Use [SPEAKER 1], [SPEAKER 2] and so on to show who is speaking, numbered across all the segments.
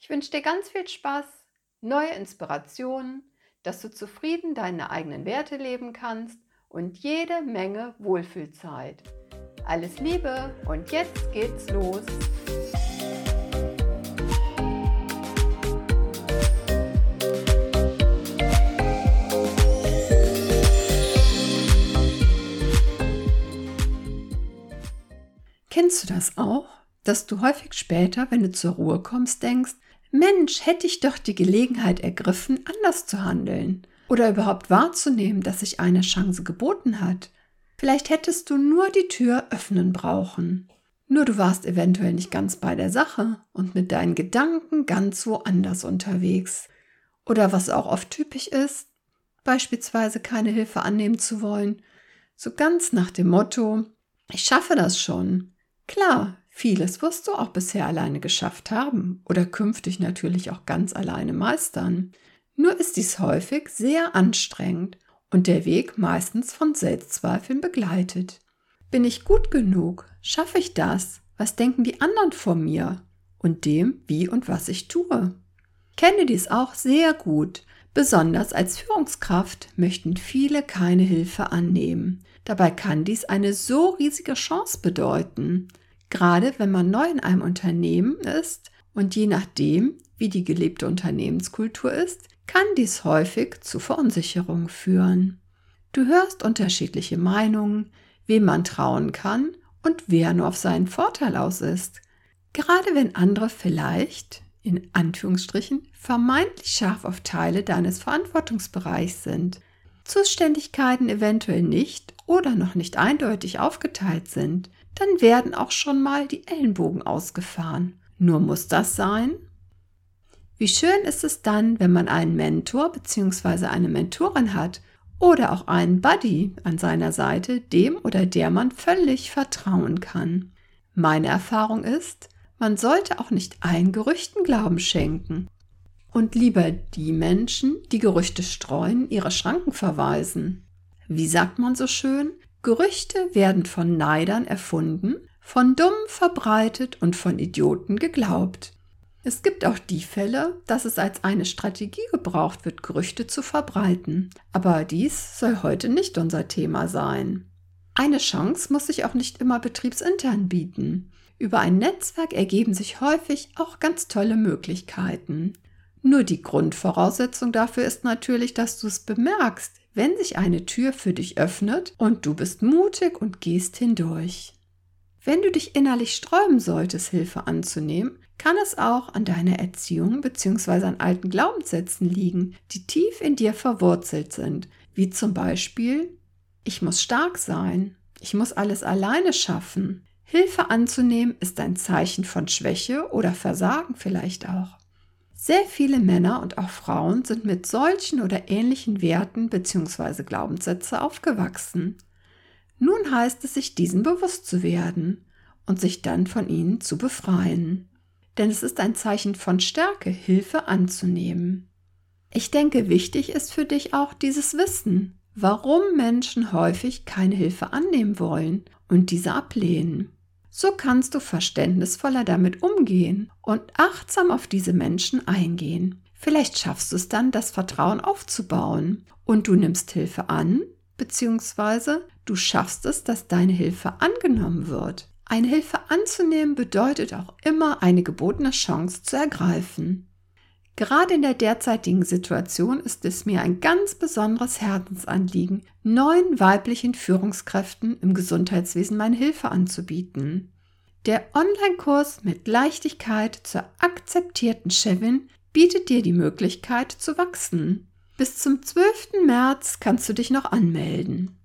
[SPEAKER 1] Ich wünsche dir ganz viel Spaß, neue Inspirationen, dass du zufrieden deine eigenen Werte leben kannst und jede Menge Wohlfühlzeit. Alles Liebe und jetzt geht's los. Kennst du das auch, dass du häufig später, wenn du zur Ruhe kommst, denkst, Mensch, hätte ich doch die Gelegenheit ergriffen, anders zu handeln oder überhaupt wahrzunehmen, dass sich eine Chance geboten hat. Vielleicht hättest du nur die Tür öffnen brauchen. Nur du warst eventuell nicht ganz bei der Sache und mit deinen Gedanken ganz woanders unterwegs. Oder was auch oft typisch ist, beispielsweise keine Hilfe annehmen zu wollen, so ganz nach dem Motto, ich schaffe das schon. Klar, Vieles wirst du auch bisher alleine geschafft haben oder künftig natürlich auch ganz alleine meistern. Nur ist dies häufig sehr anstrengend und der Weg meistens von Selbstzweifeln begleitet. Bin ich gut genug? Schaffe ich das? Was denken die anderen von mir? Und dem, wie und was ich tue. kenne dies auch sehr gut. Besonders als Führungskraft möchten viele keine Hilfe annehmen. Dabei kann dies eine so riesige Chance bedeuten. Gerade wenn man neu in einem Unternehmen ist und je nachdem, wie die gelebte Unternehmenskultur ist, kann dies häufig zu Verunsicherung führen. Du hörst unterschiedliche Meinungen, wem man trauen kann und wer nur auf seinen Vorteil aus ist. Gerade wenn andere vielleicht, in Anführungsstrichen, vermeintlich scharf auf Teile deines Verantwortungsbereichs sind, Zuständigkeiten eventuell nicht oder noch nicht eindeutig aufgeteilt sind, dann werden auch schon mal die Ellenbogen ausgefahren. Nur muss das sein? Wie schön ist es dann, wenn man einen Mentor bzw. eine Mentorin hat oder auch einen Buddy an seiner Seite, dem oder der man völlig vertrauen kann. Meine Erfahrung ist, man sollte auch nicht allen Gerüchten Glauben schenken und lieber die Menschen, die Gerüchte streuen, ihre Schranken verweisen. Wie sagt man so schön? Gerüchte werden von Neidern erfunden, von Dummen verbreitet und von Idioten geglaubt. Es gibt auch die Fälle, dass es als eine Strategie gebraucht wird, Gerüchte zu verbreiten. Aber dies soll heute nicht unser Thema sein. Eine Chance muss sich auch nicht immer betriebsintern bieten. Über ein Netzwerk ergeben sich häufig auch ganz tolle Möglichkeiten. Nur die Grundvoraussetzung dafür ist natürlich, dass du es bemerkst, wenn sich eine Tür für dich öffnet und du bist mutig und gehst hindurch. Wenn du dich innerlich sträuben solltest, Hilfe anzunehmen, kann es auch an deiner Erziehung bzw. an alten Glaubenssätzen liegen, die tief in dir verwurzelt sind, wie zum Beispiel ich muss stark sein, ich muss alles alleine schaffen. Hilfe anzunehmen ist ein Zeichen von Schwäche oder Versagen vielleicht auch. Sehr viele Männer und auch Frauen sind mit solchen oder ähnlichen Werten bzw. Glaubenssätze aufgewachsen. Nun heißt es sich diesen bewusst zu werden und sich dann von ihnen zu befreien. Denn es ist ein Zeichen von Stärke, Hilfe anzunehmen. Ich denke, wichtig ist für dich auch dieses Wissen, warum Menschen häufig keine Hilfe annehmen wollen und diese ablehnen. So kannst du verständnisvoller damit umgehen und achtsam auf diese Menschen eingehen. Vielleicht schaffst du es dann, das Vertrauen aufzubauen und du nimmst Hilfe an, beziehungsweise du schaffst es, dass deine Hilfe angenommen wird. Eine Hilfe anzunehmen bedeutet auch immer eine gebotene Chance zu ergreifen. Gerade in der derzeitigen Situation ist es mir ein ganz besonderes Herzensanliegen, neuen weiblichen Führungskräften im Gesundheitswesen meine Hilfe anzubieten. Der Online-Kurs mit Leichtigkeit zur akzeptierten Chefin bietet dir die Möglichkeit zu wachsen. Bis zum 12. März kannst du dich noch anmelden.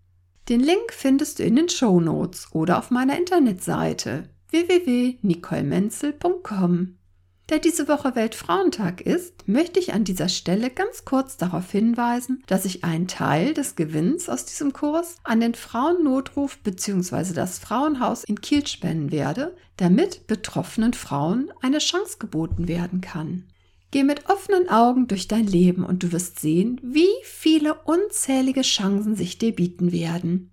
[SPEAKER 1] Den Link findest du in den Show Notes oder auf meiner Internetseite www.nicolemenzel.com. Da diese Woche Weltfrauentag ist, möchte ich an dieser Stelle ganz kurz darauf hinweisen, dass ich einen Teil des Gewinns aus diesem Kurs an den Frauennotruf bzw. das Frauenhaus in Kiel spenden werde, damit betroffenen Frauen eine Chance geboten werden kann. Geh mit offenen Augen durch dein Leben und du wirst sehen, wie viele unzählige Chancen sich dir bieten werden.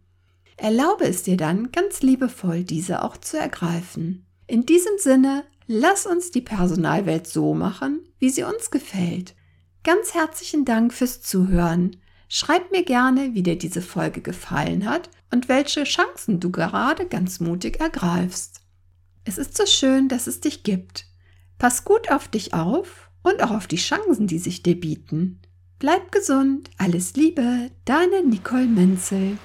[SPEAKER 1] Erlaube es dir dann ganz liebevoll, diese auch zu ergreifen. In diesem Sinne, lass uns die Personalwelt so machen, wie sie uns gefällt. Ganz herzlichen Dank fürs Zuhören. Schreib mir gerne, wie dir diese Folge gefallen hat und welche Chancen du gerade ganz mutig ergreifst. Es ist so schön, dass es dich gibt. Pass gut auf dich auf und auch auf die Chancen, die sich dir bieten. Bleib gesund, alles Liebe, deine Nicole Menzel.